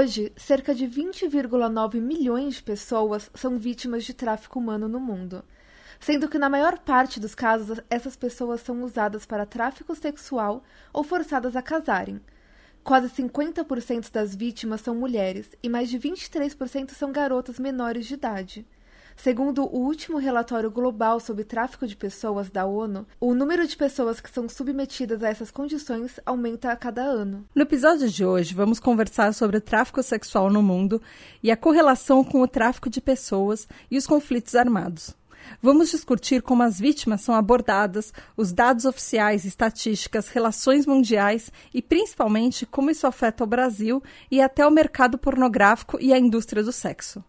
Hoje, cerca de 20,9 milhões de pessoas são vítimas de tráfico humano no mundo, sendo que na maior parte dos casos essas pessoas são usadas para tráfico sexual ou forçadas a casarem. Quase 50% das vítimas são mulheres e mais de 23% são garotas menores de idade. Segundo o último relatório global sobre tráfico de pessoas da ONU, o número de pessoas que são submetidas a essas condições aumenta a cada ano. No episódio de hoje, vamos conversar sobre o tráfico sexual no mundo e a correlação com o tráfico de pessoas e os conflitos armados. Vamos discutir como as vítimas são abordadas, os dados oficiais, estatísticas, relações mundiais e principalmente como isso afeta o Brasil e até o mercado pornográfico e a indústria do sexo.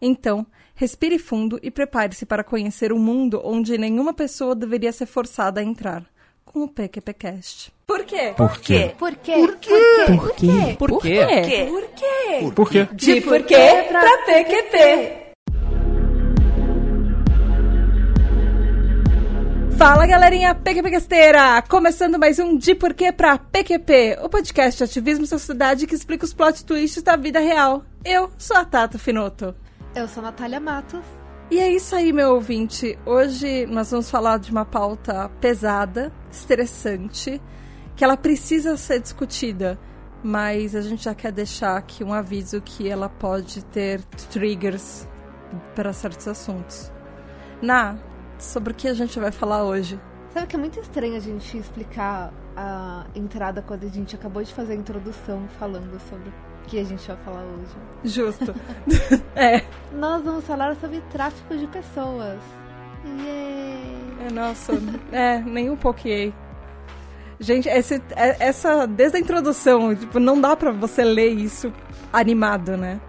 Então, respire fundo e prepare-se para conhecer um mundo onde nenhuma pessoa deveria ser forçada a entrar. Com o PQPcast. Por quê? Por quê? Por quê? Por quê? Por quê? Por quê? Por quê? Por quê? De por quê pra PQP. Fala galerinha PQPcasteira! Começando mais um De Porquê pra PQP, o podcast de ativismo e sociedade que explica os plot twists da vida real. Eu sou a Tata Finoto. Eu sou a Natália Matos. E é isso aí, meu ouvinte. Hoje nós vamos falar de uma pauta pesada, estressante, que ela precisa ser discutida, mas a gente já quer deixar aqui um aviso que ela pode ter triggers para certos assuntos. Na, sobre o que a gente vai falar hoje? Sabe que é muito estranho a gente explicar a entrada quando a gente acabou de fazer a introdução falando sobre que a gente vai falar hoje. Justo. é. Nós vamos falar sobre tráfico de pessoas. Yay! É, nossa, é, nem um pouquinho. Gente, esse, é- essa, desde a introdução, tipo, não dá pra você ler isso animado, né?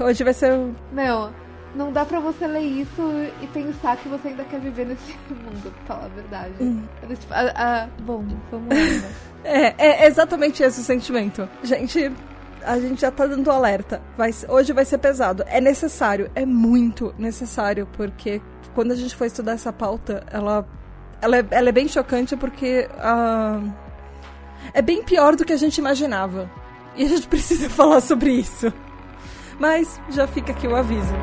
Hoje vai ser. um- Meu, não dá pra você ler isso e pensar que você ainda quer viver nesse mundo, pra falar a verdade. Eu, tipo, ah, ah, bom, vamos lá. né? É, é exatamente esse o sentimento. Gente, a gente já tá dando alerta. Vai, hoje vai ser pesado. É necessário, é muito necessário, porque quando a gente foi estudar essa pauta, ela, ela, é, ela é bem chocante porque ah, é bem pior do que a gente imaginava. E a gente precisa falar sobre isso. Mas já fica aqui o aviso.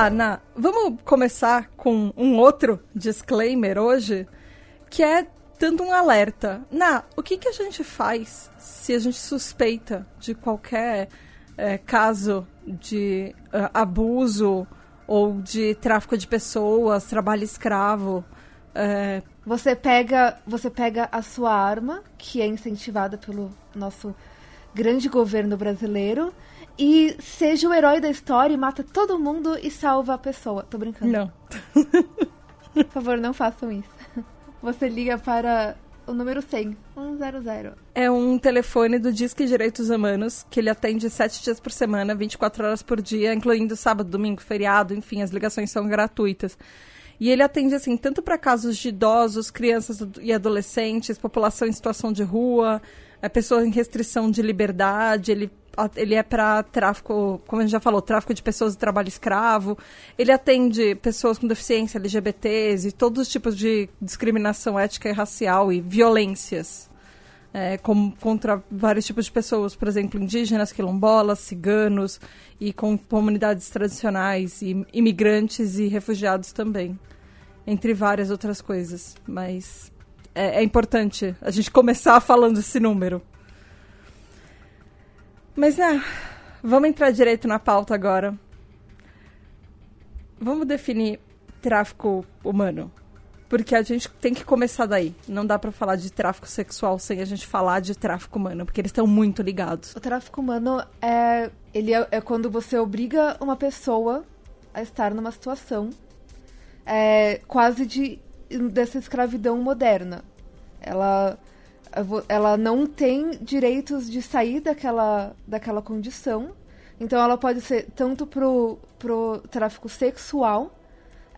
Lá, Na. Vamos começar com um outro disclaimer hoje, que é dando um alerta. Na, o que, que a gente faz se a gente suspeita de qualquer eh, caso de ah, abuso ou de tráfico de pessoas, trabalho escravo? eh, Você pega, você pega a sua arma, que é incentivada pelo nosso grande governo brasileiro, e seja o herói da história e mata todo mundo e salva a pessoa. Tô brincando. não. Por favor, não façam isso. Você liga para o número 100, 100. É um telefone do Disque Direitos Humanos, que ele atende sete dias por semana, 24 horas por dia, incluindo sábado, domingo, feriado, enfim, as ligações são gratuitas. E ele atende, assim, tanto para casos de idosos, crianças e adolescentes, população em situação de rua, é, pessoas em restrição de liberdade, ele, ele é para tráfico, como a gente já falou, tráfico de pessoas e trabalho escravo. Ele atende pessoas com deficiência, LGBTs e todos os tipos de discriminação ética e racial e violências é, com- contra vários tipos de pessoas, por exemplo, indígenas, quilombolas, ciganos e com comunidades tradicionais, e imigrantes e refugiados também, entre várias outras coisas. Mas é, é importante a gente começar falando esse número. Mas, né, vamos entrar direito na pauta agora. Vamos definir tráfico humano. Porque a gente tem que começar daí. Não dá pra falar de tráfico sexual sem a gente falar de tráfico humano, porque eles estão muito ligados. O tráfico humano é, ele é, é quando você obriga uma pessoa a estar numa situação é, quase de dessa escravidão moderna. Ela ela não tem direitos de sair daquela, daquela condição. Então ela pode ser tanto pro, pro tráfico sexual,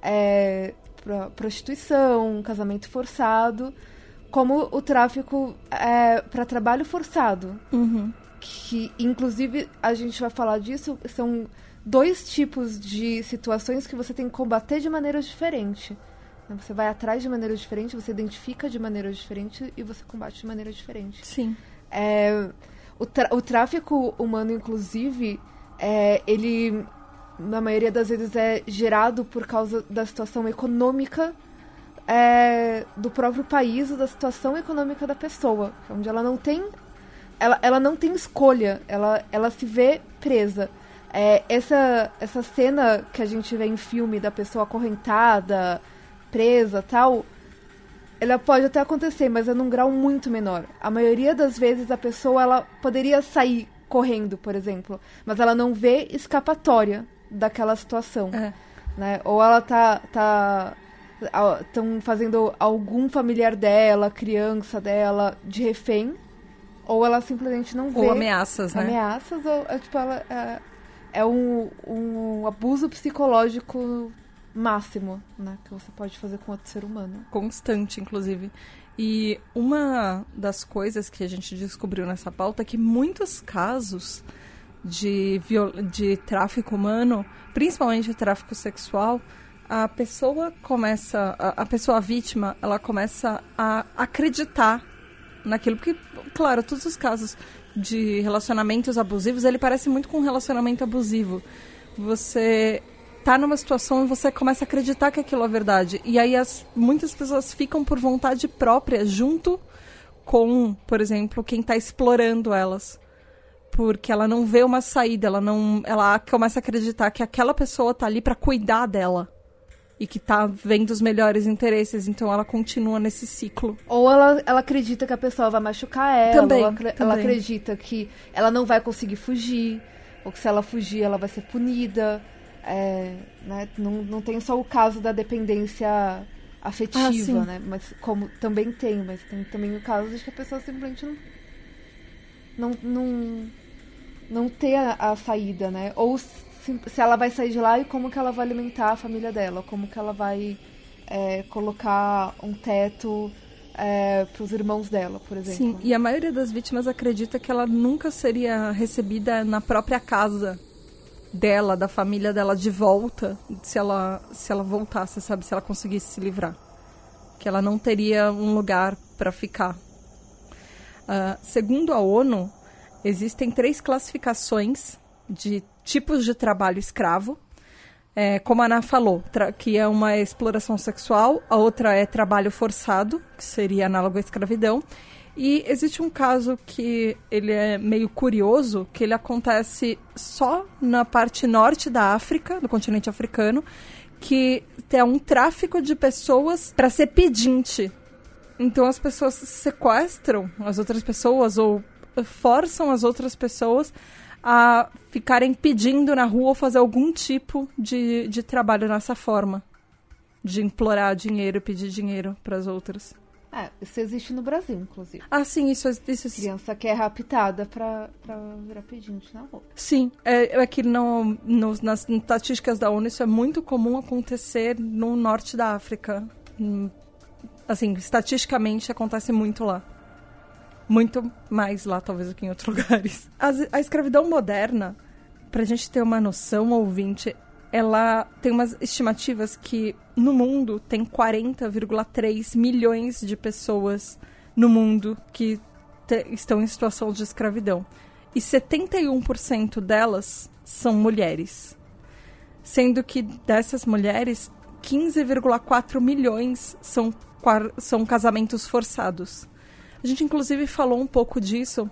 é, pra prostituição, casamento forçado, como o tráfico é, para trabalho forçado. Uhum. Que, inclusive, a gente vai falar disso, são dois tipos de situações que você tem que combater de maneira diferente. Você vai atrás de maneira diferente, você identifica de maneira diferente e você combate de maneira diferente. Sim. É, o, o tráfico humano, inclusive, é, ele, na maioria das vezes, é gerado por causa da situação econômica é, do próprio país ou da situação econômica da pessoa, onde ela não tem ela, ela não tem escolha, ela, ela se vê presa. É, essa, essa cena que a gente vê em filme da pessoa acorrentada, presa tal, ela pode até acontecer, mas é num grau muito menor. A maioria das vezes a pessoa ela poderia sair correndo, por exemplo, mas ela não vê escapatória daquela situação. É. Né? Ou ela tá. tá estão fazendo algum familiar dela, criança dela, de refém, ou ela simplesmente não vê. Ou ameaças, né? Ameaças, ou é, tipo, ela é, é um, um abuso psicológico máximo, né? Que você pode fazer com outro ser humano. Constante, inclusive. E uma das coisas que a gente descobriu nessa pauta é que muitos casos de, de tráfico humano, principalmente tráfico sexual, a pessoa começa, a, a pessoa vítima, ela começa a acreditar naquilo. Porque, claro, todos os casos de relacionamentos abusivos, ele parece muito com um relacionamento abusivo. Você tá numa situação e você começa a acreditar que aquilo é verdade. E aí as, muitas pessoas ficam por vontade própria junto com, por exemplo, quem está explorando elas. Porque ela não vê uma saída, ela não, ela começa a acreditar que aquela pessoa tá ali para cuidar dela e que tá vendo os melhores interesses, então ela continua nesse ciclo. Ou ela, ela acredita que a pessoa vai machucar ela, também, ou ela, também. ela acredita que ela não vai conseguir fugir, ou que se ela fugir ela vai ser punida. É, né? não, não tem só o caso da dependência afetiva, ah, né? Mas como também tem, mas tem também o caso de que a pessoa simplesmente não não não, não ter a, a saída, né? Ou se, se, ela vai sair de lá e como que ela vai alimentar a família dela, como que ela vai é, colocar um teto é, para os irmãos dela, por exemplo. Sim, e a maioria das vítimas acredita que ela nunca seria recebida na própria casa dela, da família dela de volta, se ela se ela voltasse, sabe, se ela conseguisse se livrar, que ela não teria um lugar para ficar. Uh, segundo a ONU, existem três classificações de tipos de trabalho escravo. É, como a Ana falou, que é uma exploração sexual, a outra é trabalho forçado, que seria análogo à escravidão, e existe um caso que ele é meio curioso, que ele acontece só na parte norte da África, do continente africano, que é um tráfico de pessoas para ser pedinte. Então as pessoas sequestram as outras pessoas ou forçam as outras pessoas a ficarem pedindo na rua ou fazer algum tipo de, de trabalho nessa forma. De implorar dinheiro, pedir dinheiro para as outras. É, isso existe no Brasil, inclusive. Ah, sim, isso, isso Criança que é raptada pra, pra virar pedinte na rua. Sim, é, é que no, no, nas estatísticas da ONU isso é muito comum acontecer no norte da África. Hum, assim, estatisticamente acontece muito lá. Muito mais lá, talvez, do que em outros lugares. A, a escravidão moderna, pra gente ter uma noção, ouvinte, ela tem umas estimativas que no mundo tem 40,3 milhões de pessoas no mundo que estão em situação de escravidão. E 71% delas são mulheres. Sendo que dessas mulheres, 15,4 milhões são, são casamentos forçados. A gente, inclusive, falou um pouco disso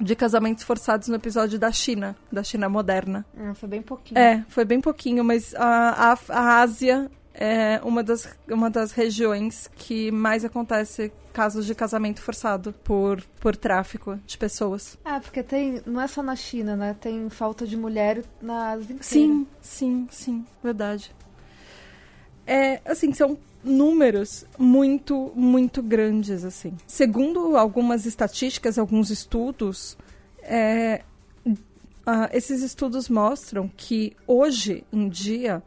de casamentos forçados no episódio da China, da China moderna. Ah, foi bem pouquinho. É, foi bem pouquinho, mas a, a, a Ásia é uma das, uma das regiões que mais acontece casos de casamento forçado por, por tráfico de pessoas. Ah, porque tem. Não é só na China, né? Tem falta de mulher na Ásia inteira. Sim, sim, sim, verdade. É, assim, são números muito, muito grandes, assim. Segundo algumas estatísticas, alguns estudos, é, uh, esses estudos mostram que hoje em dia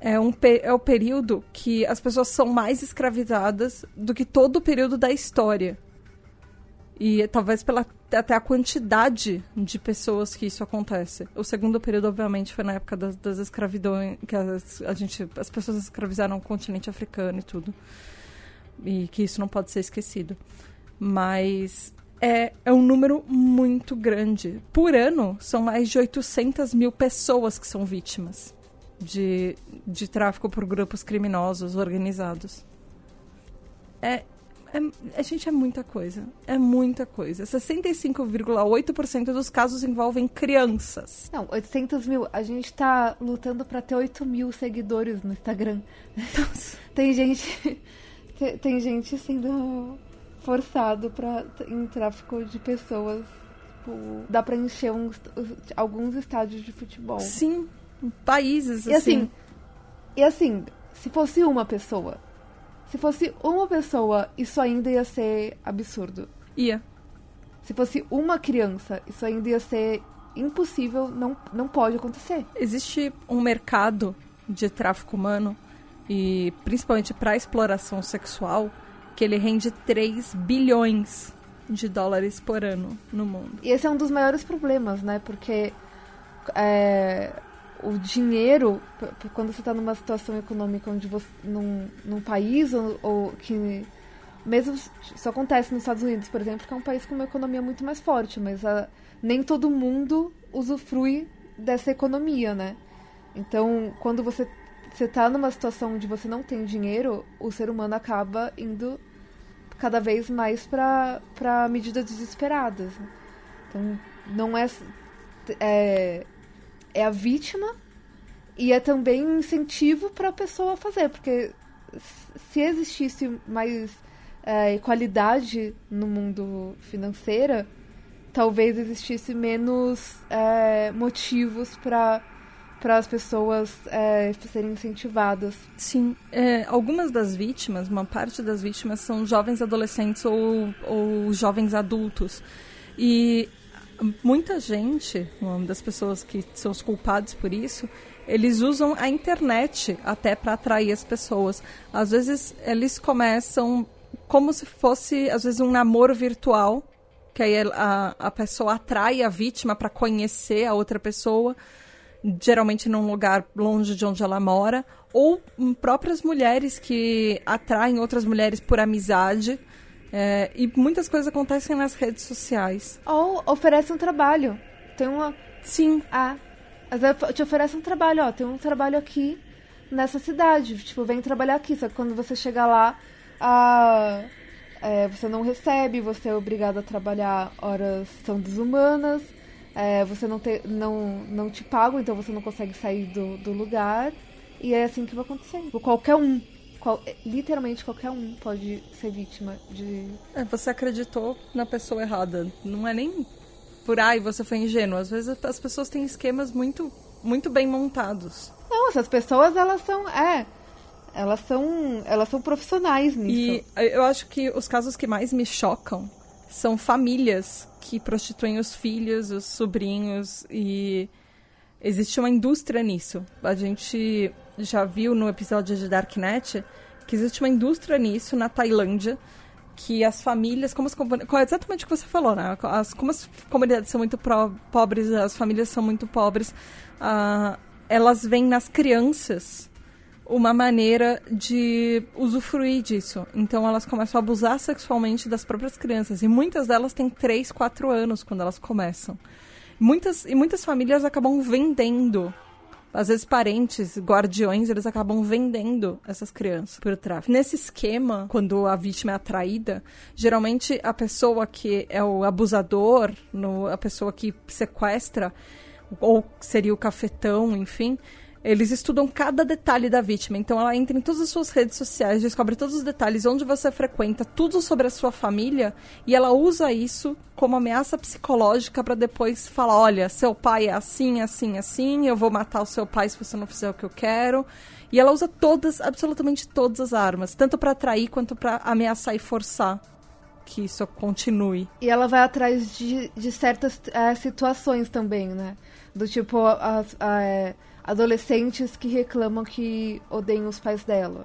é, um, é o período que as pessoas são mais escravizadas do que todo o período da história. E talvez pela até a quantidade de pessoas que isso acontece. O segundo período, obviamente, foi na época das, das escravidões, que as, a gente, as pessoas escravizaram o continente africano e tudo. E que isso não pode ser esquecido. Mas é, é um número muito grande. Por ano, são mais de 800 mil pessoas que são vítimas de, de tráfico por grupos criminosos organizados. É, é, a gente é muita coisa. É muita coisa. 65,8% dos casos envolvem crianças. Não, 800 mil. A gente tá lutando para ter 8 mil seguidores no Instagram. tem gente. Tem gente sendo forçado para em tráfico de pessoas. Tipo, dá pra encher uns, alguns estádios de futebol. Sim, países assim. E assim, e assim, se fosse uma pessoa se fosse uma pessoa, isso ainda ia ser absurdo. Ia. Se fosse uma criança, isso ainda ia ser impossível, não, não pode acontecer. Existe um mercado de tráfico humano, e principalmente para exploração sexual, que ele rende 3 bilhões de dólares por ano no mundo. E esse é um dos maiores problemas, né? Porque é, o dinheiro, quando você está numa situação econômica onde você, num, num país ou, ou, que mesmo isso acontece nos Estados Unidos, por exemplo, que é um país com uma economia muito mais forte, mas a, nem todo mundo usufrui dessa economia, né? Então, quando você você está numa situação onde você não tem dinheiro, o ser humano acaba indo cada vez mais para medidas desesperadas. Então, não é, é é a vítima e é também um incentivo para a pessoa fazer, porque se existisse mais é, equalidade no mundo financeiro, talvez existisse menos é, motivos para para as pessoas é, serem incentivadas. Sim, é, algumas das vítimas, uma parte das vítimas são jovens adolescentes ou, ou jovens adultos. E muita gente, uma das pessoas que são os culpados por isso, eles usam a internet até para atrair as pessoas. Às vezes eles começam como se fosse, às vezes, um namoro virtual, que aí a, a pessoa atrai a vítima para conhecer a outra pessoa, geralmente num lugar longe de onde ela mora, ou próprias mulheres que atraem outras mulheres por amizade é, e muitas coisas acontecem nas redes sociais. Ou oferece um trabalho. Tem uma. Sim. Ah. Te oferece um trabalho, ó. Tem um trabalho aqui nessa cidade. Tipo, vem trabalhar aqui. Só que quando você chegar lá, a, é, você não recebe, você é obrigado a trabalhar horas são desumanas. É, você não, te, não, não te pagam, então você não consegue sair do, do lugar. E é assim que vai acontecer. Qualquer um qual, literalmente qualquer um pode ser vítima de. É, você acreditou na pessoa errada. Não é nem por ai, você foi ingênuo. Às vezes as pessoas têm esquemas muito, muito bem montados. Não, essas pessoas elas são. É. Elas são. Elas são profissionais nisso. E eu acho que os casos que mais me chocam são famílias que prostituem os filhos, os sobrinhos e existe uma indústria nisso. A gente já viu no episódio de Darknet que existe uma indústria nisso na Tailândia que as famílias, como, as, exatamente o que você falou, né? As, como as comunidades são muito pro, pobres, as famílias são muito pobres, uh, elas veem nas crianças uma maneira de usufruir disso. Então elas começam a abusar sexualmente das próprias crianças. E muitas delas têm 3, 4 anos quando elas começam. Muitas, e muitas famílias acabam vendendo às vezes parentes, guardiões, eles acabam vendendo essas crianças por tráfico. Nesse esquema, quando a vítima é atraída, geralmente a pessoa que é o abusador, no, a pessoa que sequestra, ou seria o cafetão, enfim, Eles estudam cada detalhe da vítima. Então ela entra em todas as suas redes sociais, descobre todos os detalhes, onde você frequenta, tudo sobre a sua família, e ela usa isso como ameaça psicológica para depois falar: olha, seu pai é assim, assim, assim, eu vou matar o seu pai se você não fizer o que eu quero. E ela usa todas, absolutamente todas as armas, tanto para atrair quanto para ameaçar e forçar que isso continue. E ela vai atrás de, de certas é, situações também, né? Do tipo, as, é, adolescentes que reclamam que odeiam os pais dela.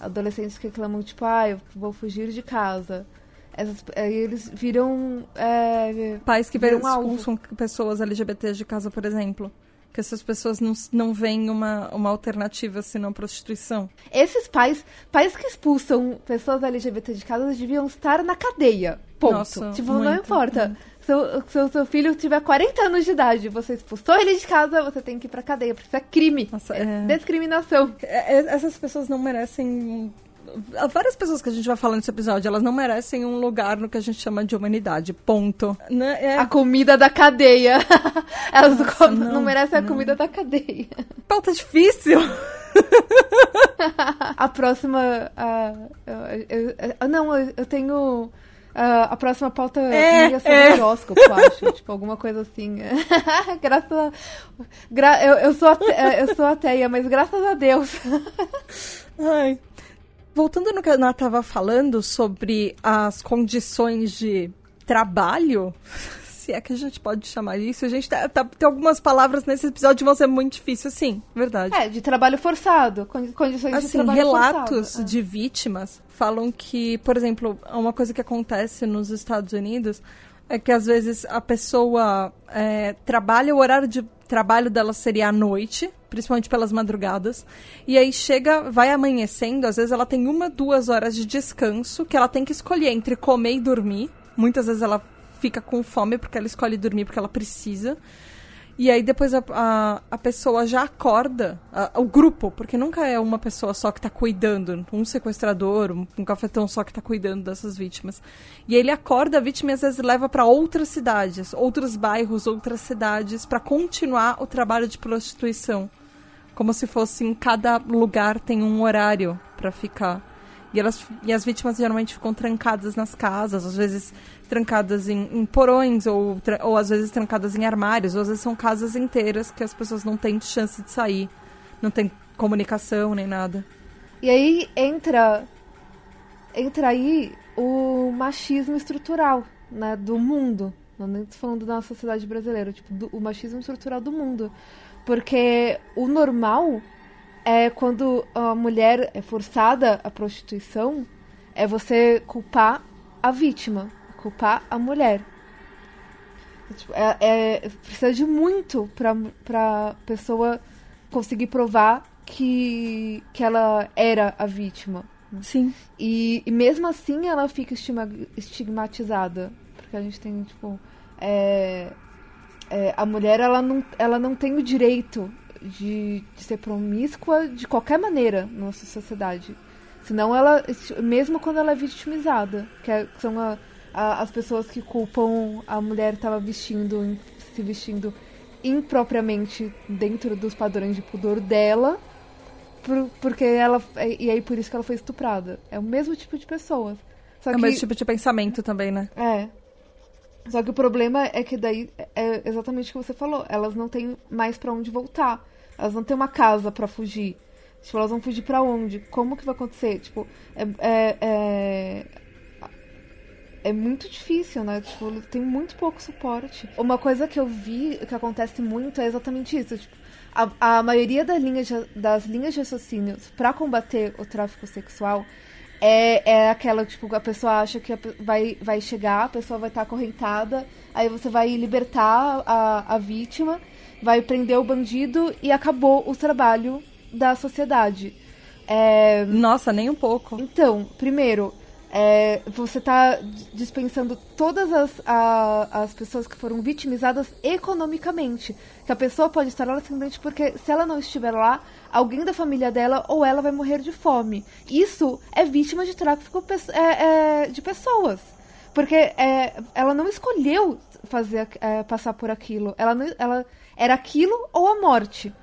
Adolescentes que reclamam, tipo, ah, eu vou fugir de casa. Essas, aí eles viram. É, Pais que viram expulsam pessoas LGBTs de casa, por exemplo que essas pessoas não, não veem uma, uma alternativa senão prostituição. Esses pais, pais que expulsam pessoas LGBT de casa, deviam estar na cadeia. Ponto. Nossa, tipo, muito, não importa. Muito. Se seu, seu filho tiver 40 anos de idade, você expulsou ele de casa, você tem que ir pra cadeia, porque isso é crime. Nossa, é, é... discriminação. É, é, essas pessoas não merecem várias pessoas que a gente vai falar nesse episódio, elas não merecem um lugar no que a gente chama de humanidade. Ponto. Né? É... A comida da cadeia. elas Nossa, não, não, merecem não. a comida da cadeia. Pauta difícil. a próxima. Uh, eu, eu, não, eu, eu tenho. Uh, a próxima pauta é, ia ser é. horóscopo, acho. tipo, alguma coisa assim. graças a... Gra... Eu, eu, sou ateia, eu sou ateia, mas graças a Deus. Ai voltando no que a Ana estava falando sobre as condições de trabalho, se é que a gente pode chamar isso, a gente tá, tá, tem algumas palavras nesse episódio que vão ser muito difíceis, sim, verdade. É, de trabalho forçado, condições assim, de trabalho relatos forçado. de vítimas falam que, por exemplo, uma coisa que acontece nos Estados Unidos é que às vezes a pessoa é, trabalha, o horário de trabalho dela seria à noite, principalmente pelas madrugadas. E aí chega, vai amanhecendo, às vezes ela tem uma, duas horas de descanso que ela tem que escolher entre comer e dormir. Muitas vezes ela fica com fome porque ela escolhe dormir porque ela precisa. E aí depois a, a, a pessoa já acorda, a, o grupo, porque nunca é uma pessoa só que está cuidando, um sequestrador, um, um cafetão só que está cuidando dessas vítimas. E ele acorda a vítima e às vezes leva para outras cidades, outros bairros, outras cidades, para continuar o trabalho de prostituição. Como se fosse em cada lugar tem um horário para ficar. E, elas, e as vítimas geralmente ficam trancadas nas casas, às vezes trancadas em, em porões, ou, ou às vezes trancadas em armários, ou às vezes são casas inteiras que as pessoas não têm chance de sair, não tem comunicação nem nada. E aí entra, entra aí o machismo estrutural né, do mundo. Não tô falando da sociedade brasileira, tipo, do, o machismo estrutural do mundo. Porque o normal é quando a mulher é forçada à prostituição, é você culpar a vítima, culpar a mulher. Tipo, é, é, precisa de muito pra, pra pessoa conseguir provar que, que ela era a vítima. Sim. E, e mesmo assim ela fica estigma, estigmatizada. Porque a gente tem, tipo. É, é, a mulher ela não, ela não tem o direito de, de ser promíscua de qualquer maneira na nossa sociedade. Senão ela, mesmo quando ela é vitimizada, que, é, são a, a, as pessoas que culpam a mulher estava vestindo, se vestindo impropriamente dentro dos padrões de pudor dela, por, porque ela e aí por isso que ela foi estuprada. É o mesmo tipo de pessoas. Só é que, o mesmo tipo de pensamento também, né? É. Só que o problema é que daí é exatamente o que você falou. Elas não têm mais para onde voltar. Elas não têm uma casa para fugir. Tipo, elas vão fugir para onde? Como que vai acontecer? Tipo, é, é, é, é, muito difícil, né? Tipo, tem muito pouco suporte. Uma coisa que eu vi que acontece muito é exatamente isso. Tipo, a, a maioria das linhas de, das linhas de raciocínios para combater o tráfico sexual é, é aquela, tipo, a pessoa acha que vai, vai chegar, a pessoa vai estar acorrentada, aí você vai libertar a, a vítima vai prender o bandido e acabou o trabalho da sociedade. É... Nossa, nem um pouco. Então, primeiro, é, você está dispensando todas as, a, as pessoas que foram vitimizadas economicamente. Que a pessoa pode estar lá simplesmente porque, se ela não estiver lá, alguém da família dela ou ela vai morrer de fome. Isso é vítima de tráfico é, é, de pessoas. Porque é, ela não escolheu fazer é, passar por aquilo. Ela, ela era aquilo ou a morte.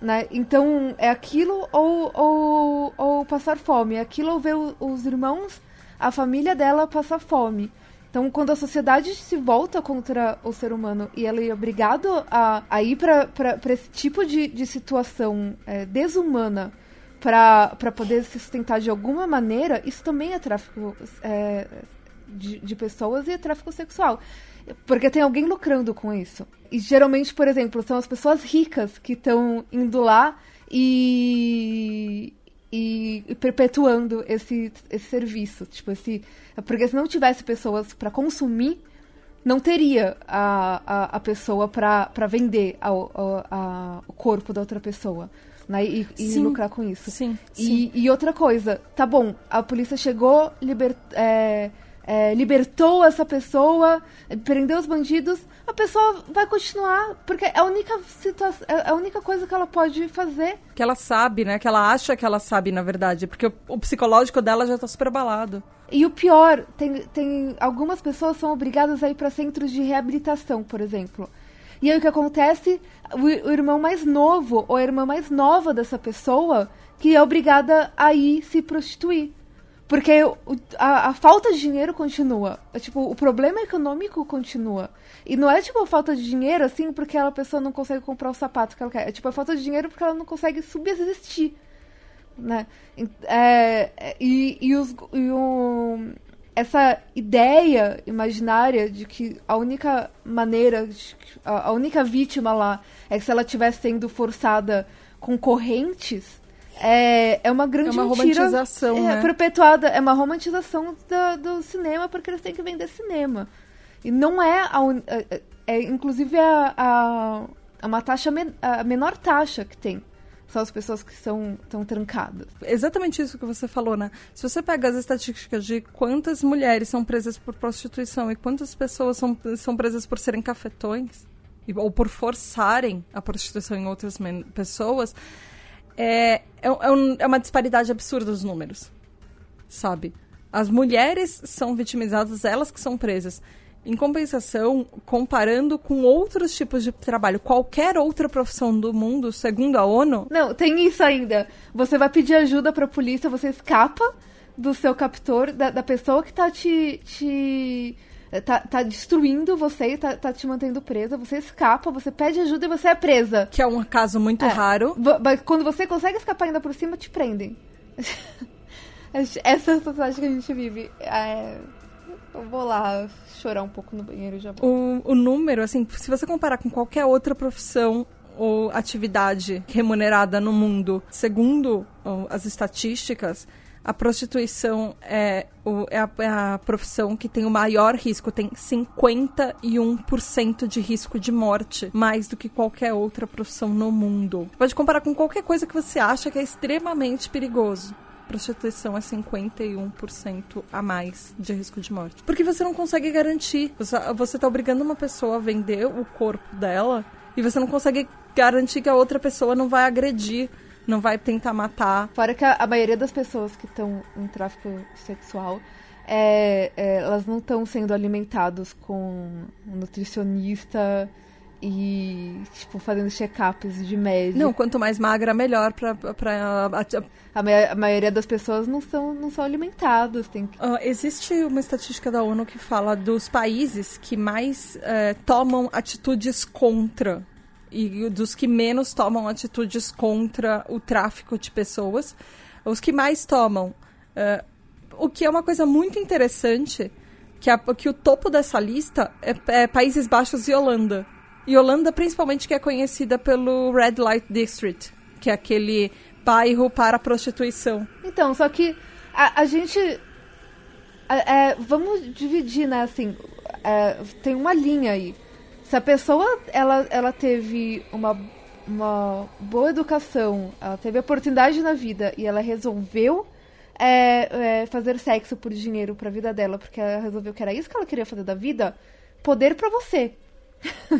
Né? Então, é aquilo ou, ou, ou passar fome. É aquilo ou ver os irmãos, a família dela passar fome. Então, quando a sociedade se volta contra o ser humano e ela é obrigado a, a ir para esse tipo de, de situação é, desumana para poder se sustentar de alguma maneira, isso também é tráfico é, de, de pessoas e é tráfico sexual. Porque tem alguém lucrando com isso. E geralmente, por exemplo, são as pessoas ricas que estão indo lá e, e, e, perpetuando esse, esse serviço. Tipo, esse, porque se não tivesse pessoas para consumir, não teria a, a, a pessoa para vender a, a, o corpo da outra pessoa. Né? E, e lucrar com isso. Sim, e, sim. e outra coisa, tá bom, a polícia chegou, liber, é, é, libertou essa pessoa, prendeu os bandidos, a pessoa vai continuar, porque é a única situação, é a única coisa que ela pode fazer. Que ela sabe, né? Que ela acha que ela sabe, na verdade, porque o, o psicológico dela já tá super abalado. E o pior, tem, tem algumas pessoas são obrigadas a ir para centros de reabilitação, por exemplo. E aí o que acontece? O, o irmão mais novo ou a irmã mais nova dessa pessoa que é obrigada a ir se prostituir. Porque a, a, falta de dinheiro continua. É, tipo, o problema econômico continua. E não é, tipo, a falta de dinheiro, assim, porque a pessoa não consegue comprar o sapato que ela quer. É, tipo, a falta de dinheiro porque ela não consegue subsistir. Né? É, é, e, e, os, e o, essa ideia imaginária de que a única maneira, a, a única vítima lá é que se ela estivesse sendo forçada com correntes é, é uma grande é uma mentira, romantização, é, né? perpetuada. É uma romantização da, do cinema porque eles têm que vender cinema. E não é a. É, é, é inclusive a, a, a, uma taxa, a menor taxa que tem. São as pessoas que são tão trancadas. Exatamente isso que você falou, né? Se você pega as estatísticas de quantas mulheres são presas por prostituição e quantas pessoas são, são presas por serem cafetões, ou por forçarem a prostituição em outras pessoas, é, é, é, um, é uma disparidade absurda dos números, sabe? As mulheres são vitimizadas, elas que são presas. Em compensação, comparando com outros tipos de trabalho, qualquer outra profissão do mundo, segundo a ONU. Não, tem isso ainda. Você vai pedir ajuda para a polícia, você escapa do seu captor, da, da pessoa que tá te, te tá, tá destruindo você tá, tá te mantendo presa, você escapa, você pede ajuda e você é presa. Que é um caso muito é. raro. Quando você consegue escapar ainda por cima, te prendem. Essa é a sociedade que a gente vive. É... Eu vou lá chorar um pouco no banheiro já vou. O, o número, assim, se você comparar com qualquer outra profissão ou atividade remunerada no mundo, segundo as estatísticas, a prostituição é, o, é, a, é, a, profissão que tem o maior risco, tem 51% de risco de morte, mais do que qualquer outra profissão no mundo. Pode comparar com qualquer coisa que você acha que é extremamente perigoso. Prostituição é 51% a mais de risco de morte. Porque você não consegue garantir. Você, você tá obrigando uma pessoa a vender o corpo dela e você não consegue garantir que a outra pessoa não vai agredir não vai tentar matar. Fora que a, a maioria das pessoas que estão em tráfico sexual, é, é, elas não estão sendo alimentados com um nutricionista e, tipo, fazendo check-ups de médico. Não, quanto mais magra, melhor pra... pra a, a, a, maioria das pessoas não são, não são alimentadas. Tem que... uh, existe uma estatística da ONU que fala dos países que mais uh, tomam atitudes contra e dos que menos tomam atitudes contra o tráfico de pessoas, os que mais tomam. Uh, o que é uma coisa muito interessante, que, a, que o topo dessa lista é, é, Países Baixos e Holanda. E Holanda, principalmente, que é conhecida pelo Red Light District, que é aquele bairro para a prostituição. Então, só que a, a gente. É, vamos dividir, né? Assim, é, tem uma linha aí se a pessoa ela, ela teve uma, uma boa educação, ela teve oportunidade na vida e ela resolveu é, é, fazer sexo por dinheiro para a vida dela, porque ela resolveu que era isso que ela queria fazer da vida, poder para você.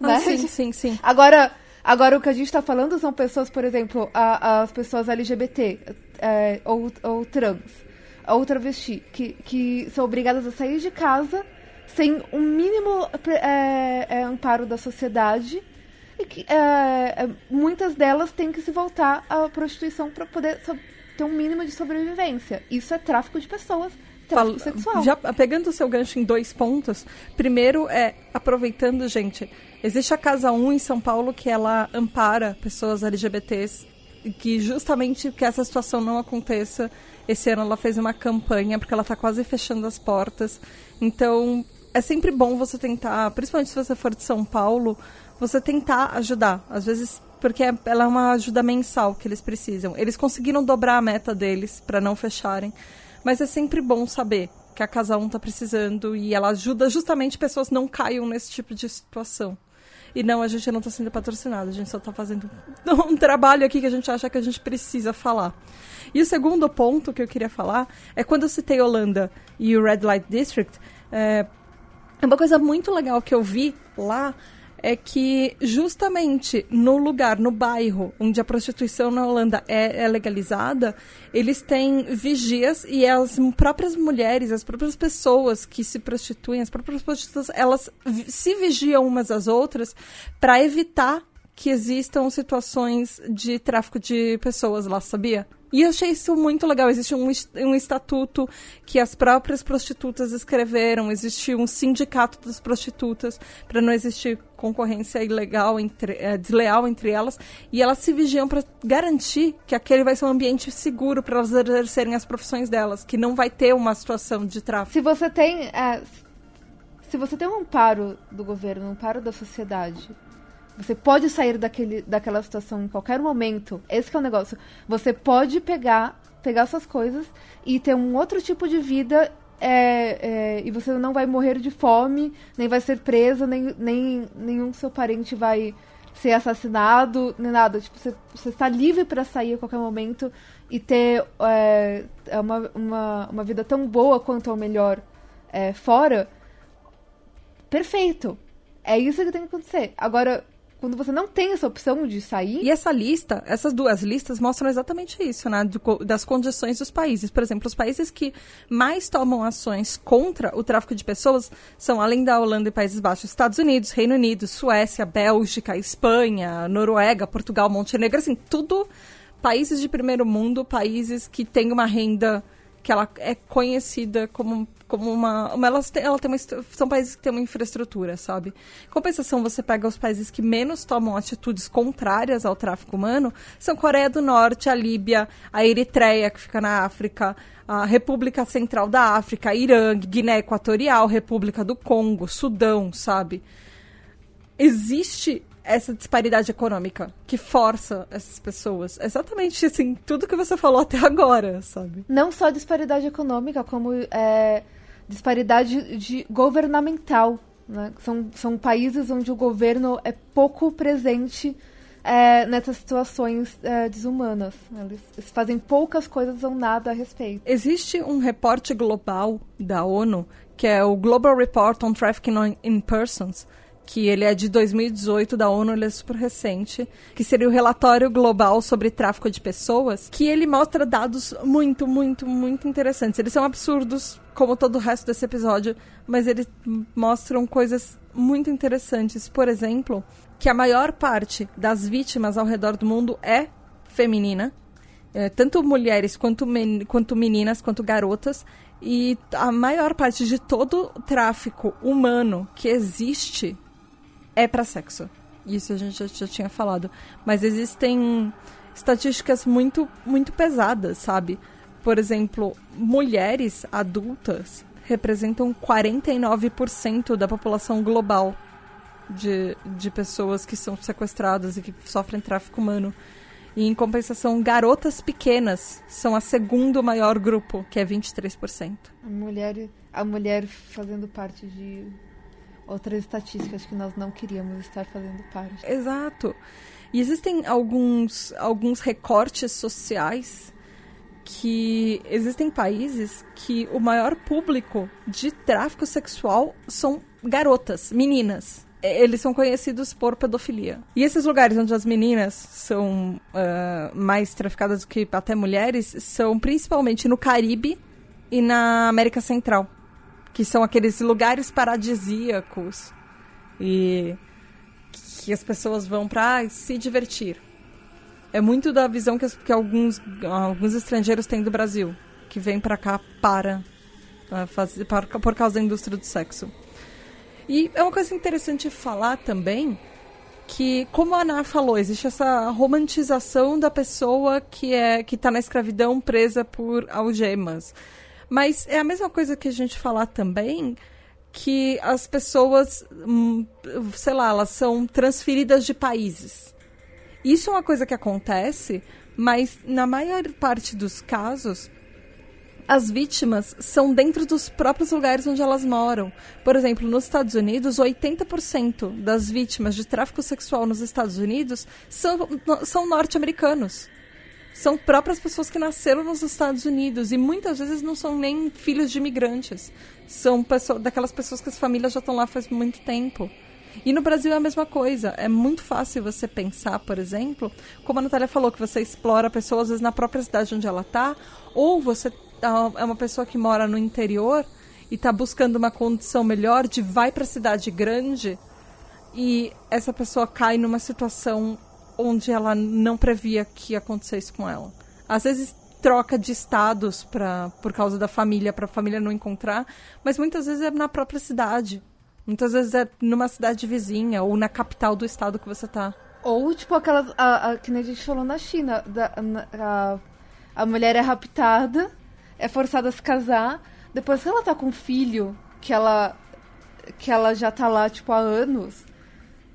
ah, né? Sim, sim, sim. Agora, agora o que a gente está falando são pessoas, por exemplo, a, as pessoas LGBT é, ou, ou trans ou travesti, que, que são obrigadas a sair de casa sem um mínimo é, amparo da sociedade e que é, é, muitas delas têm que se voltar à prostituição para poder so ter um mínimo de sobrevivência. Isso é tráfico de pessoas, tráfico sexual. Já pegando o seu gancho em dois pontos, primeiro é aproveitando, gente, existe a Casa 1 em São Paulo que ela ampara pessoas LGBTs que justamente que essa situação não aconteça. Esse ano ela fez uma campanha porque ela está quase fechando as portas. Então, é sempre bom você tentar, principalmente se você for de São Paulo, você tentar ajudar. Às vezes, porque ela é uma ajuda mensal que eles precisam. Eles conseguiram dobrar a meta deles para não fecharem, mas é sempre bom saber que a Casa 1 está precisando e ela ajuda justamente pessoas não caiam nesse tipo de situação. E não, a gente não está sendo patrocinado, a gente só está fazendo um trabalho aqui que a gente acha que a gente precisa falar. E o segundo ponto que eu queria falar é quando eu citei Holanda e o Red Light District, é, uma coisa muito legal que eu vi lá é que justamente no lugar, no bairro onde a prostituição na Holanda é, é, legalizada, eles têm vigias e as próprias mulheres, as próprias pessoas que se prostituem, as próprias prostitutas, elas se vigiam umas às outras para evitar que existam situações de tráfico de pessoas lá, sabia? E eu achei isso muito legal. Existe um, um estatuto que as próprias prostitutas escreveram, existe um sindicato das prostitutas para não existir concorrência ilegal, entre, é, desleal entre elas, e elas se vigiam para garantir que aquele vai ser um ambiente seguro para elas exercerem as profissões delas, que não vai ter uma situação de tráfico. Se você tem, é, se você tem um amparo do governo, um amparo da sociedade, você pode sair daquele, daquela situação em qualquer momento. Esse é o negócio. Você pode pegar, pegar suas coisas e ter um outro tipo de vida é, é, e você não vai morrer de fome, nem vai ser presa, nem, nem nenhum seu parente vai ser assassinado, nem nada. Tipo, você, você está livre para sair a qualquer momento e ter é, é, uma, uma, uma vida tão boa quanto ou melhor é, fora. Perfeito. É isso que tem que acontecer. Agora, quando você não tem essa opção de sair. E essa lista, essas duas listas mostram exatamente isso, né? das condições dos países. Por exemplo, os países que mais tomam ações contra o tráfico de pessoas são, além da Holanda e Países Baixos, Estados Unidos, Reino Unido, Suécia, Bélgica, Espanha, Noruega, Portugal, Montenegro, assim, tudo países de primeiro mundo, países que têm uma renda que ela é conhecida como como uma, uma ela, tem, ela tem uma são países que têm uma infraestrutura, sabe? Compensação, você pega os países que menos tomam atitudes contrárias ao tráfico humano, são Coreia do Norte, a Líbia, a Eritreia, que fica na África, a República Central da África, Irã, Guiné Equatorial, República do Congo, Sudão, sabe? Existe essa disparidade econômica que força essas pessoas. Exatamente assim, tudo que você falou até agora, sabe? Não só disparidade econômica, como é, disparidade de governamental. Né? São, são países onde o governo é pouco presente é, nessas situações é, desumanas. Eles, eles, fazem poucas coisas ou nada a respeito. Existe um reporte global da ONU, que é o Global Report on Trafficking in Persons, que ele é de 2018 da ONU, ele é super recente, que seria o relatório global sobre tráfico de pessoas, que ele mostra dados muito, muito, muito interessantes. Eles são absurdos, como todo o resto desse episódio, mas eles mostram coisas muito interessantes. Por exemplo, que a maior parte das vítimas ao redor do mundo é feminina, é, tanto mulheres quanto, men quanto meninas, quanto garotas, e a maior parte de todo o tráfico humano que existe é para sexo. Isso a gente já, já, tinha falado. Mas existem estatísticas muito, muito pesadas, sabe? Por exemplo, mulheres adultas representam 49% da população global de, de pessoas que são sequestradas e que sofrem tráfico humano. E, em compensação, garotas pequenas são a segundo maior grupo, que é 23%. A mulher, a mulher fazendo parte de outras estatísticas que nós não queríamos estar fazendo parte. Exato. E existem alguns, alguns recortes sociais que existem países que o maior público de tráfico sexual são garotas, meninas. Eles são conhecidos por pedofilia. E esses lugares onde as meninas são uh, mais traficadas do que até mulheres são principalmente no Caribe e na América Central que são aqueles lugares paradisíacos e que as pessoas vão para ah, se divertir. É muito da visão que, que alguns, alguns estrangeiros têm do Brasil, que vêm para cá para, fazer, para por causa da indústria do sexo. E é uma coisa interessante falar também que, como a Ana falou, existe essa romantização da pessoa que é que está na escravidão presa por algemas. Mas é a mesma coisa que a gente falar também que as pessoas, hum, sei lá, elas são transferidas de países. Isso é uma coisa que acontece, mas na maior parte dos casos, as vítimas são dentro dos próprios lugares onde elas moram. Por exemplo, nos Estados Unidos, 80% das vítimas de tráfico sexual nos Estados Unidos são, são norte-americanos. São próprias pessoas que nasceram nos Estados Unidos e muitas vezes não são nem filhos de imigrantes. São pessoas, daquelas pessoas que as famílias já estão lá faz muito tempo. E no Brasil é a mesma coisa. É muito fácil você pensar, por exemplo, como a Natália falou, que você explora a pessoa às vezes na própria cidade onde ela está, ou você é uma pessoa que mora no interior e está buscando uma condição melhor de vai para a cidade grande e essa pessoa cai numa situação onde ela não previa que acontecesse com ela. Às vezes troca de estados pra, por causa da família, para a família não encontrar, mas muitas vezes é na própria cidade. Muitas vezes é numa cidade vizinha ou na capital do estado que você está. Ou, tipo, aquelas. A, a, que a gente falou na China. Da, a, a mulher é raptada é forçada a se casar. Depois que ela tá com um filho, que ela que ela já tá lá, tipo, há anos,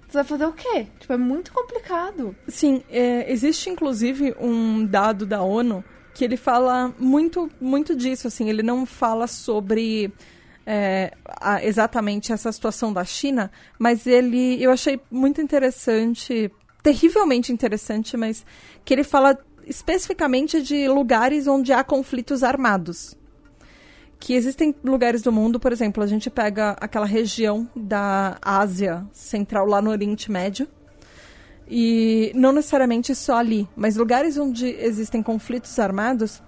você vai fazer o quê? Tipo, é muito complicado. Sim, é, existe inclusive um dado da ONU que ele fala muito, muito disso, assim, ele não fala sobre é, a, exatamente essa situação da China, mas ele, eu achei muito interessante, terrivelmente interessante, mas que ele fala especificamente de lugares onde há conflitos armados. Que existem lugares do mundo, por exemplo, a gente pega aquela região da Ásia Central, lá no Oriente Médio, e não necessariamente só ali, mas lugares onde existem conflitos armados,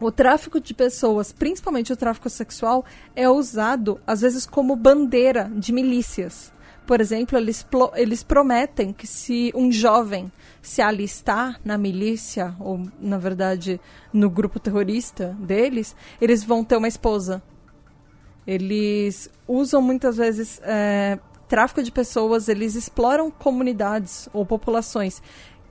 o tráfico de pessoas, principalmente o tráfico sexual, é usado às vezes como bandeira de milícias. Por exemplo, eles, eles prometem que se um jovem se alistar na milícia, ou na verdade no grupo terrorista deles, eles vão ter uma esposa. Eles usam muitas vezes é, tráfico de pessoas, eles exploram comunidades ou populações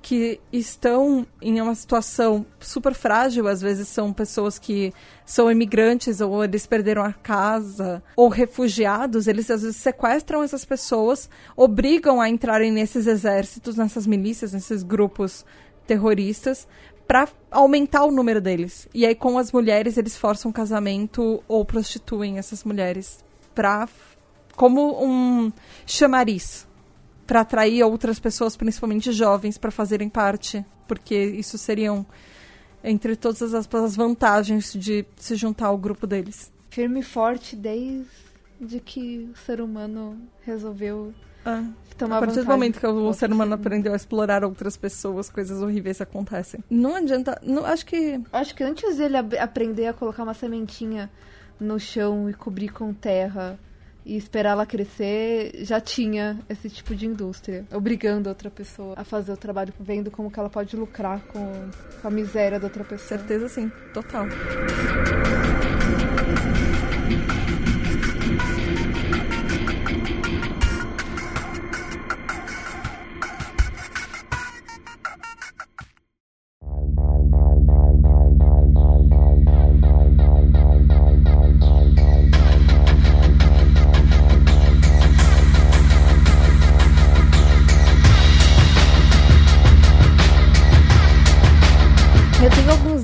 que estão em uma situação super frágil, às vezes são pessoas que são imigrantes ou eles perderam a casa, ou refugiados, eles às vezes sequestram essas pessoas, obrigam a entrarem nesses exércitos, nessas milícias, nesses grupos terroristas, para aumentar o número deles. E aí com as mulheres eles forçam casamento ou prostituem essas mulheres para como um chamariz para atrair outras pessoas, principalmente jovens, para fazerem parte, porque isso seriam entre todas as, as vantagens de se juntar ao grupo deles. Firme e forte desde que o ser humano resolveu ah, tomar A partir do momento que o ser humano aprendeu a explorar outras pessoas, coisas horríveis acontecem. Não adianta. Não, acho que. Acho que antes dele aprender a colocar uma sementinha no chão e cobrir com terra e esperar ela crescer, já tinha esse tipo de indústria, obrigando outra pessoa a fazer o trabalho, vendo como que ela pode lucrar com, com a miséria da outra pessoa. Certeza sim, total.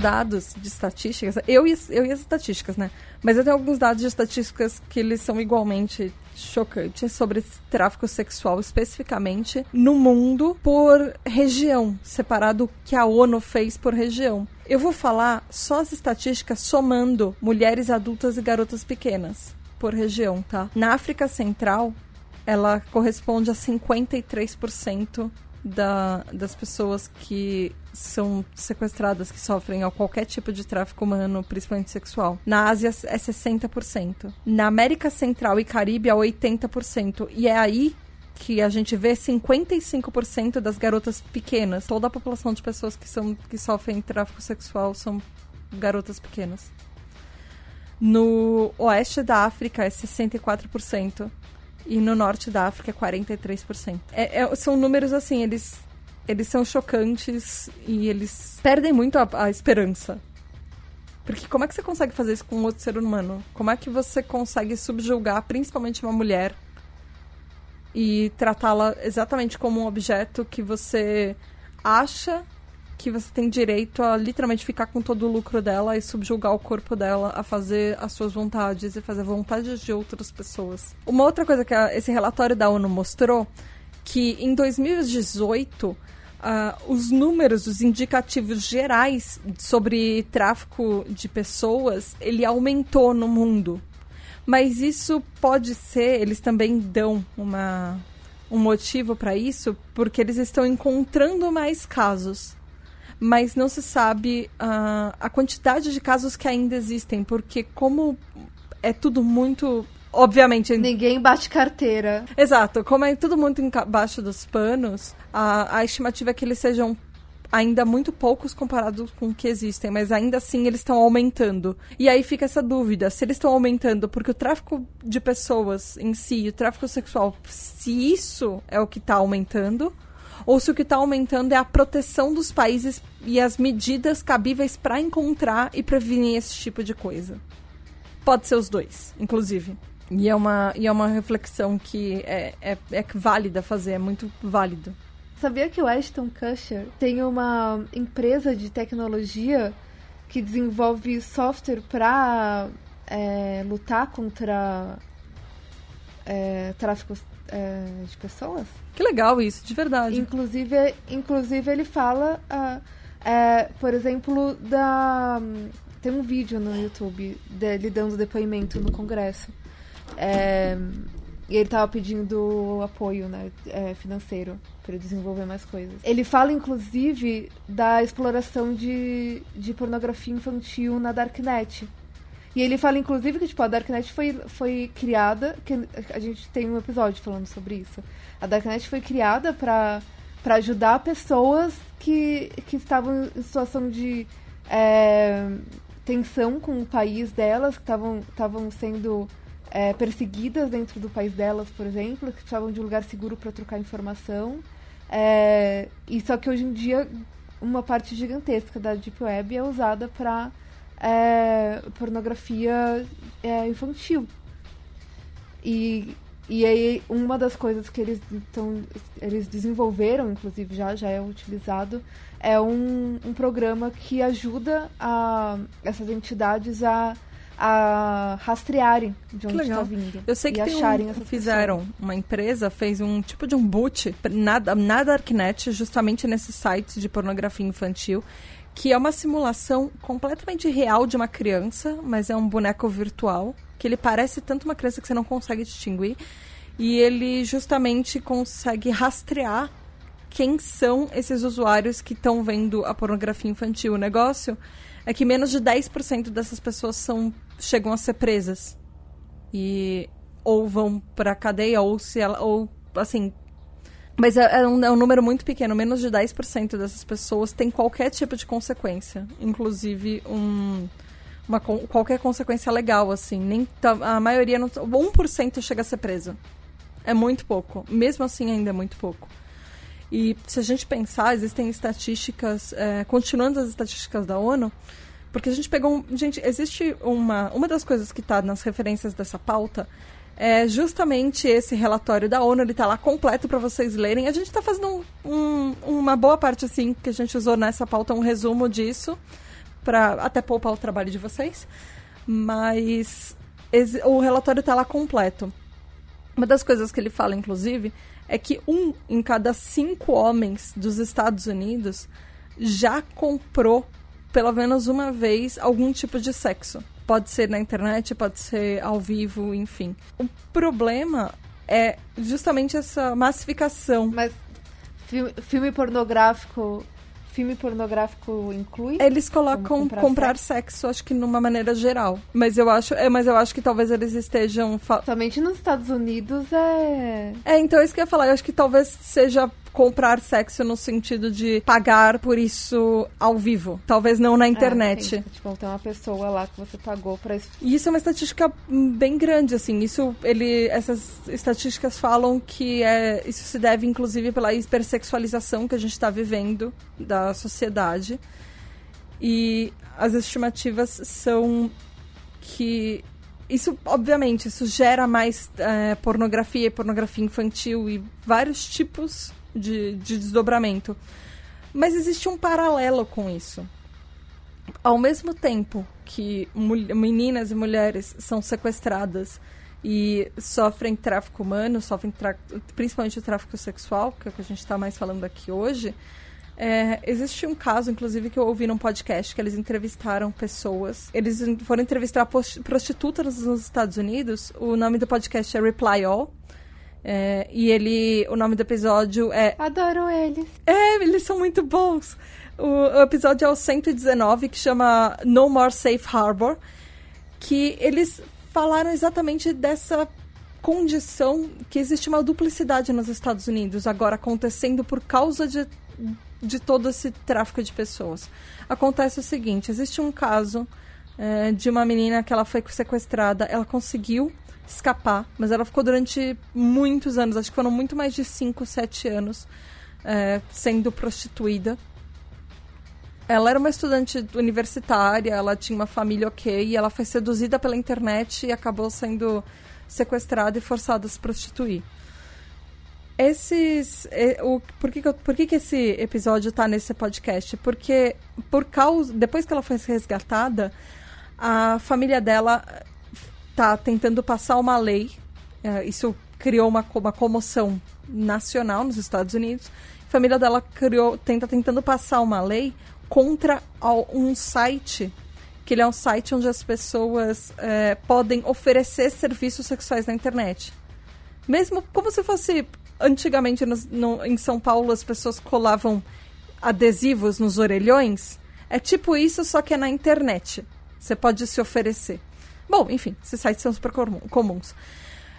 Dados de estatísticas, eu e, eu e as estatísticas, né? Mas eu tenho alguns dados de estatísticas que eles são igualmente chocantes sobre tráfico sexual especificamente no mundo por região, separado que a ONU fez por região. Eu vou falar só as estatísticas somando mulheres adultas e garotas pequenas por região, tá? Na África Central, ela corresponde a 53% da, das pessoas que são sequestradas, que sofrem qualquer tipo de tráfico humano, principalmente sexual. Na Ásia é 60%. Na América Central e Caribe é 80%. E é aí que a gente vê 55% das garotas pequenas. Toda a população de pessoas que, são, que sofrem tráfico sexual são garotas pequenas. No oeste da África é 64%. E no norte da África é 43%. É, é, são números assim, eles, eles são chocantes e eles perdem muito a, a esperança. Porque como é que você consegue fazer isso com outro ser humano? Como é que você consegue subjugar, principalmente uma mulher, e tratá-la exatamente como um objeto que você acha que você tem direito a literalmente ficar com todo o lucro dela e subjugar o corpo dela a fazer as suas vontades e fazer vontades de outras pessoas. Uma outra coisa que esse relatório da ONU mostrou que em 2018 Uh, os números, os indicativos gerais sobre tráfico de pessoas, ele aumentou no mundo. Mas isso pode ser, eles também dão uma, um motivo para isso, porque eles estão encontrando mais casos mas não se sabe uh, a quantidade de casos que ainda existem, porque como é tudo muito obviamente. Ninguém bate carteira. Exato. Como é tudo muito embaixo dos panos, a, a estimativa é que eles sejam ainda muito poucos comparados com o que existem, mas ainda assim eles estão aumentando. E aí fica essa dúvida: se eles estão aumentando porque o tráfico de pessoas em si, o tráfico sexual, se isso é o que está aumentando, ou se o que está aumentando é a proteção dos países e as medidas cabíveis para encontrar e prevenir esse tipo de coisa. Pode ser os dois, inclusive. E é uma, e é uma reflexão que é, é, é válida fazer, é muito válido. Sabia que o Ashton Kutcher tem uma empresa de tecnologia que desenvolve software para é, lutar contra é, tráfico é, de pessoas? Que legal isso, de verdade. Inclusive, inclusive ele fala, uh, por exemplo, da tem um vídeo no YouTube dele dando depoimento no Congresso. É, e ele estava pedindo apoio né, é, financeiro para desenvolver mais coisas. Ele fala, inclusive, da exploração de, de pornografia infantil na Darknet. E ele fala, inclusive, que tipo, a Darknet foi, foi criada. Que a gente tem um episódio falando sobre isso. A Darknet foi criada para ajudar pessoas que, que estavam em situação de é, tensão com o país delas, que estavam sendo é, perseguidas dentro do país delas, por exemplo, que precisavam de um lugar seguro para trocar informação. É, e só que hoje em dia uma parte gigantesca da Deep Web é usada para é, pornografia é, infantil. E, e aí uma das coisas que eles, então, eles desenvolveram, inclusive já, já é utilizado, é um, um programa que ajuda a, essas entidades a a rastrearem de onde está vindo. Eu sei que acharem um, fizeram pessoa. uma empresa fez um tipo de um boot na, na Darknet, justamente nesse site de pornografia infantil, que é uma simulação completamente real de uma criança, mas é um boneco virtual, que ele parece tanto uma criança que você não consegue distinguir, e ele justamente consegue rastrear quem são esses usuários que estão vendo a pornografia infantil. O negócio é que menos de 10% dessas pessoas são, chegam a ser presas. E ou vão para cadeia ou se ela ou assim, mas é, é, um, é, um, número muito pequeno, menos de 10% dessas pessoas tem qualquer tipo de consequência, inclusive um, uma, qualquer consequência legal, assim. Nem a maioria, não, 1% chega a ser preso. É muito pouco. Mesmo assim, ainda é muito pouco. E se a gente pensar, existem estatísticas, é, continuando as estatísticas da ONU, porque a gente pegou. Um, gente, existe uma. Uma das coisas que está nas referências dessa pauta é justamente esse relatório da ONU, ele está lá completo para vocês lerem. A gente está fazendo um, um, uma boa parte, assim, que a gente usou nessa pauta, um resumo disso, para até poupar o trabalho de vocês. Mas o relatório está lá completo. Uma das coisas que ele fala, inclusive, é que um em cada cinco homens dos Estados Unidos já comprou pelo menos uma vez algum tipo de sexo. Pode ser na internet, pode ser ao vivo, enfim. O problema é justamente essa massificação. Mas filme, pornográfico filme pornográfico inclui? Eles colocam comprar, comprar sexo? sexo? acho que numa maneira geral. Mas eu acho, é, mas eu acho que talvez eles estejam. Somente nos Estados Unidos é. É, então é isso que eu ia falar. Eu acho que talvez seja comprar sexo no sentido de pagar por isso ao vivo. Talvez não na é, internet. É, tipo, tem uma pessoa lá que você pagou para isso. E isso é uma estatística bem grande, assim. Isso, ele, essas estatísticas falam que é, isso se deve, inclusive, pela hipersexualização que a gente está vivendo da sociedade. E as estimativas são que isso, obviamente, isso gera mais é, pornografia e pornografia infantil e vários tipos de, de desdobramento. Mas existe um paralelo com isso. Ao mesmo tempo que meninas e mulheres são sequestradas e sofrem tráfico humano, sofrem principalmente o tráfico sexual, que é o que a gente está mais falando aqui hoje, é, existe um caso, inclusive, que eu ouvi num podcast, que eles entrevistaram pessoas. Eles foram entrevistar prostitutas nos Estados Unidos. O nome do podcast é Reply All. É, e ele, o nome do episódio é. Adoro eles. É, eles são muito bons. O, o episódio é o 119, que chama No More Safe Harbor. Que eles falaram exatamente dessa condição que existe uma duplicidade nos Estados Unidos agora acontecendo por causa de, de todo esse tráfico de pessoas. Acontece o seguinte: existe um caso é, de uma menina que ela foi sequestrada, ela conseguiu escapar, mas ela ficou durante muitos anos, acho que foram muito mais de 5, 7 anos, é, sendo prostituída. Ela era uma estudante universitária, ela tinha uma família ok, e ela foi seduzida pela internet e acabou sendo sequestrada e forçada a se prostituir. Esses. O, por que, por que, que esse episódio está nesse podcast? Porque, por causa. Depois que ela foi resgatada, a família dela está tentando passar uma lei. É, isso criou uma, uma comoção nacional nos Estados Unidos. A família dela criou, tenta tentando passar uma lei contra um site que ele é um site onde as pessoas é, podem oferecer serviços sexuais na internet. Mesmo como se fosse antigamente no, no, em São Paulo as pessoas colavam adesivos nos orelhões. É tipo isso, só que é na internet. Você pode se oferecer. Bom, enfim, esses sites são super comuns.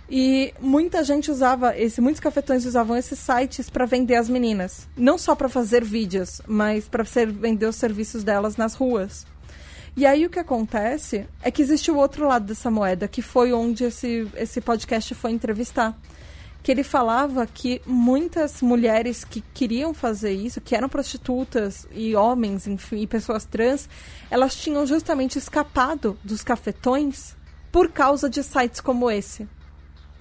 E muita gente usava esse, muitos cafetões usavam esses sites para vender as meninas, não só para fazer vídeos, mas para vender os serviços delas nas ruas. E aí o que acontece é que existe o outro lado dessa moeda, que foi onde esse, esse podcast foi entrevistar que ele falava que muitas mulheres que queriam fazer isso, que eram prostitutas e homens, enfim, e pessoas trans, elas tinham justamente escapado dos cafetões por causa de sites como esse.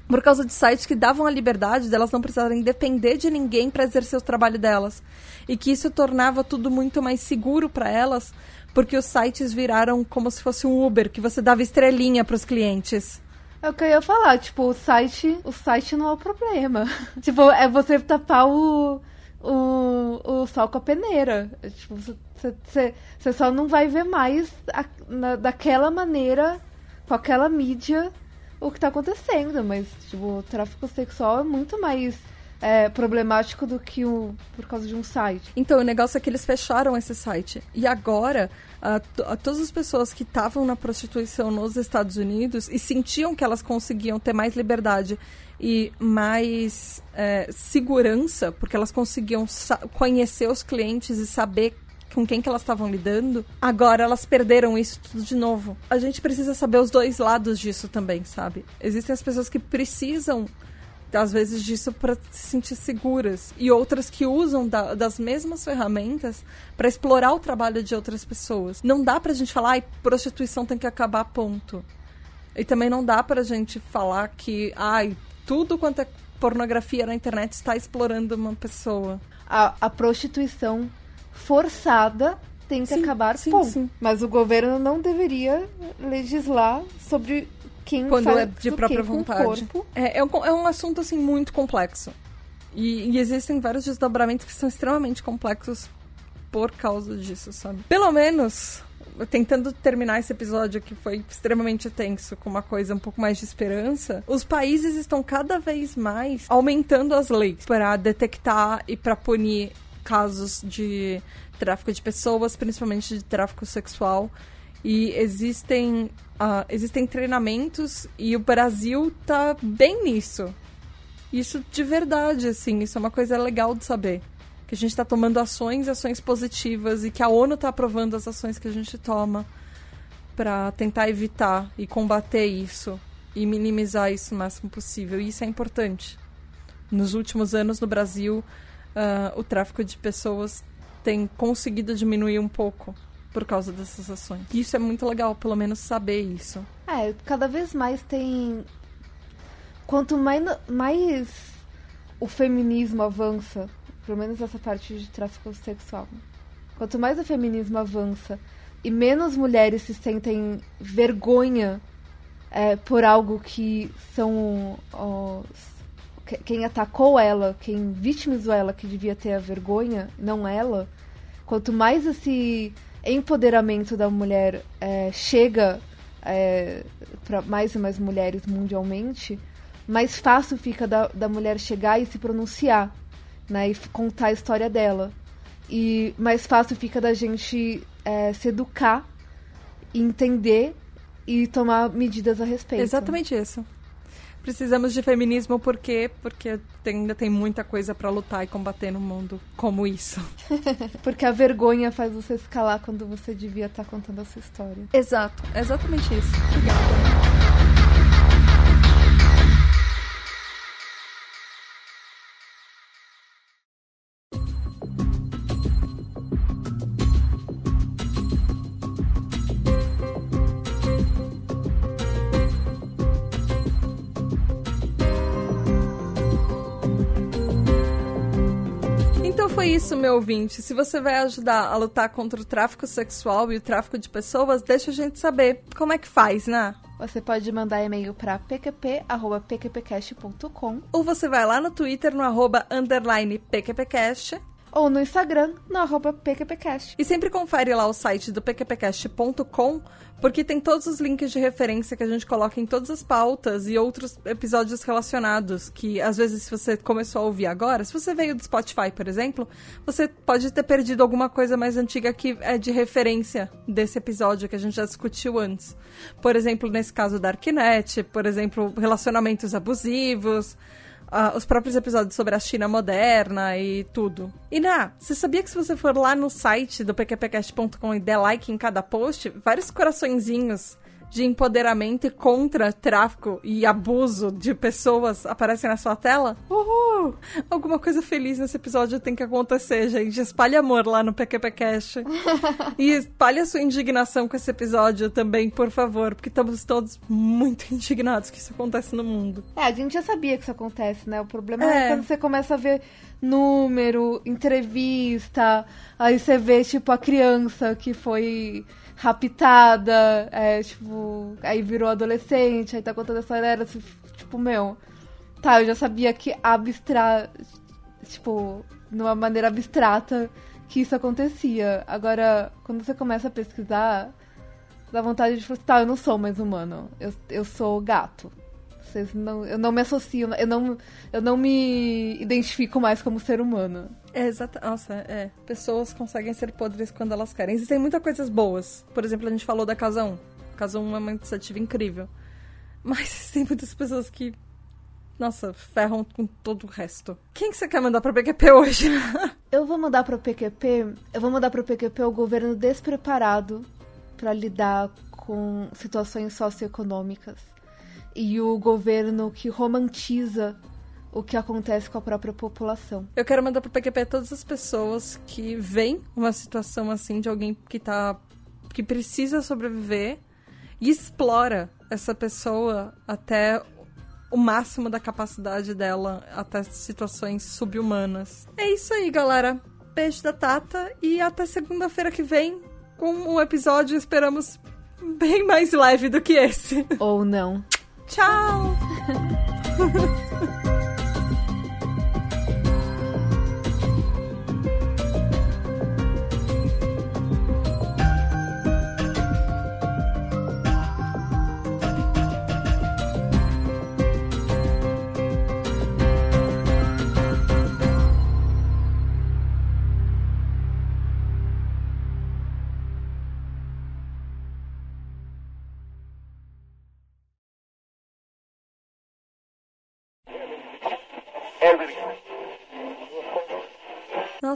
Por causa de sites que davam a liberdade delas não precisarem depender de ninguém para exercer o trabalho delas. E que isso tornava tudo muito mais seguro para elas, porque os sites viraram como se fosse um Uber, que você dava estrelinha para os clientes. É o que eu ia falar, tipo, o site, o site não é o problema. tipo, é você tapar o, o, o sol com a peneira. É, tipo, você só não vai ver mais a, na, daquela maneira, com aquela mídia, o que tá acontecendo. Mas, tipo, o tráfico sexual é muito mais é, problemático do que o, por causa de um site. Então, o negócio é que eles fecharam esse site. E agora, a, a todas as pessoas que estavam na prostituição nos Estados Unidos e sentiam que elas conseguiam ter mais liberdade e mais é, segurança, porque elas conseguiam conhecer os clientes e saber com quem que elas estavam lidando, agora elas perderam isso tudo de novo. A gente precisa saber os dois lados disso também, sabe? Existem as pessoas que precisam às vezes disso para se sentir seguras e outras que usam da, das mesmas ferramentas para explorar o trabalho de outras pessoas. Não dá para a gente falar, ai, prostituição tem que acabar, ponto. E também não dá para a gente falar que, ai, tudo quanto é pornografia na internet está explorando uma pessoa. A, a prostituição forçada tem que sim, acabar, sim, ponto. Sim. Mas o governo não deveria legislar sobre quem Quando é de própria vontade. É, é, um, é um assunto, assim, muito complexo. E, e, existem vários desdobramentos que são extremamente complexos por causa disso, sabe? Pelo menos, tentando terminar esse episódio que foi extremamente tenso com uma coisa um pouco mais de esperança, os países estão cada vez mais aumentando as leis para detectar e para punir casos de tráfico de pessoas, principalmente de tráfico sexual. E existem, uh, existem treinamentos e o Brasil tá bem nisso. Isso de verdade, assim, isso é uma coisa legal de saber. Que a gente está tomando ações, ações positivas e que a ONU está aprovando as ações que a gente toma para tentar evitar e combater isso e minimizar isso o máximo possível. E isso é importante. Nos últimos anos no Brasil, uh, o tráfico de pessoas tem conseguido diminuir um pouco por causa dessas ações. Isso é muito legal, pelo menos saber isso. É, cada vez mais tem. Quanto mais, mais o feminismo avança, pelo menos essa parte de tráfico sexual, quanto mais o feminismo avança e menos mulheres se sentem vergonha é, por algo que são quem atacou ela, quem vitimizou ela que devia ter a vergonha, não ela. Quanto mais esse empoderamento da mulher é, chega é, para mais e mais mulheres mundialmente, mais fácil fica da, da mulher chegar e se pronunciar, né, e contar a história dela. E mais fácil fica da gente é, se educar, entender e tomar medidas a respeito. Exatamente isso precisamos de feminismo por quê? Porque tem, ainda tem muita coisa para lutar e combater no mundo como isso. Porque a vergonha faz você escalar quando você devia estar tá contando a sua história. Exato, é exatamente isso. Obrigada. Meu ouvinte. Se você vai ajudar a lutar contra o tráfico sexual e o tráfico de pessoas, deixa a gente saber como é que faz, né? Você pode mandar e-mail para pqp.pqpcast.com ou você vai lá no Twitter no arroba underline pqpcast ou no Instagram, no arroba PQPcast. E sempre confere lá o site do pqpcast.com, porque tem todos os links de referência que a gente coloca em todas as pautas e outros episódios relacionados, que às vezes se você começou a ouvir agora, se você veio do Spotify, por exemplo, você pode ter perdido alguma coisa mais antiga que é de referência desse episódio que a gente já discutiu antes. Por exemplo, nesse caso da Arquinet, por exemplo, relacionamentos abusivos, uh, os próprios episódios sobre a China moderna e tudo. E na, você sabia que se você for lá no site do pqpcast.com e der like em cada post, vários coraçõezinhos de empoderamento e contra tráfico e abuso de pessoas aparecem na sua tela? Uhul! Alguma coisa feliz nesse episódio tem que acontecer, gente. Espalhe amor lá no PQPcast. e espalhe a sua indignação com esse episódio também, por favor, porque estamos todos muito indignados que isso acontece no mundo. É, a gente já sabia que isso acontece, né? O problema é, é quando você começa a ver número, entrevista, aí você vê, tipo, a criança que foi raptada, é, tipo, aí virou adolescente, aí tá contando essa era, assim, tipo, meu, tá, eu já sabia que abstra, tipo, numa maneira abstrata que isso acontecia. Agora, quando você começa a pesquisar, dá vontade de falar, tá, eu não sou mais humano, eu, eu sou gato. Vocês não, eu não me associo, eu não, eu não me identifico mais como ser humano. É, exato. Nossa, é. Pessoas conseguem ser podres quando elas querem. Existem muitas coisas boas. Por exemplo, a gente falou da Casa 1. Casa 1 é uma iniciativa incrível. Mas tem muitas pessoas que nossa, ferram com todo o resto. Quem que você quer mandar pro PQP hoje? eu vou mandar pro PQP. Eu vou mandar pro PQP o governo despreparado para lidar com situações socioeconômicas e o governo que romantiza o que acontece com a própria população. Eu quero mandar pro PQP todas as pessoas que veem uma situação assim de alguém que tá que precisa sobreviver e explora essa pessoa até o máximo da capacidade dela, até situações subhumanas. É isso aí, galera. Beijo da Tata e até segunda-feira que vem com um episódio, esperamos, bem mais leve do que esse. Ou não. Ciao。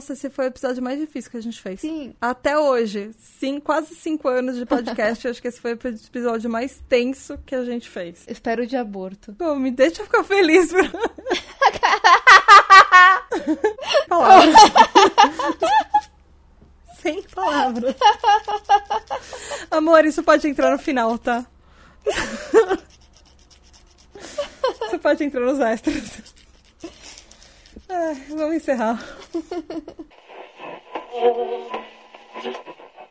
Nossa, esse foi o episódio mais difícil que a gente fez. Sim. Até hoje, sim, quase cinco anos de podcast, acho que esse foi o episódio mais tenso que a gente fez. Espero de aborto. Pô, me deixa ficar feliz. Pra... palavras. Sem palavras. Amor, isso pode entrar no final, tá? Isso pode entrar nos extras. Vamos encerrar.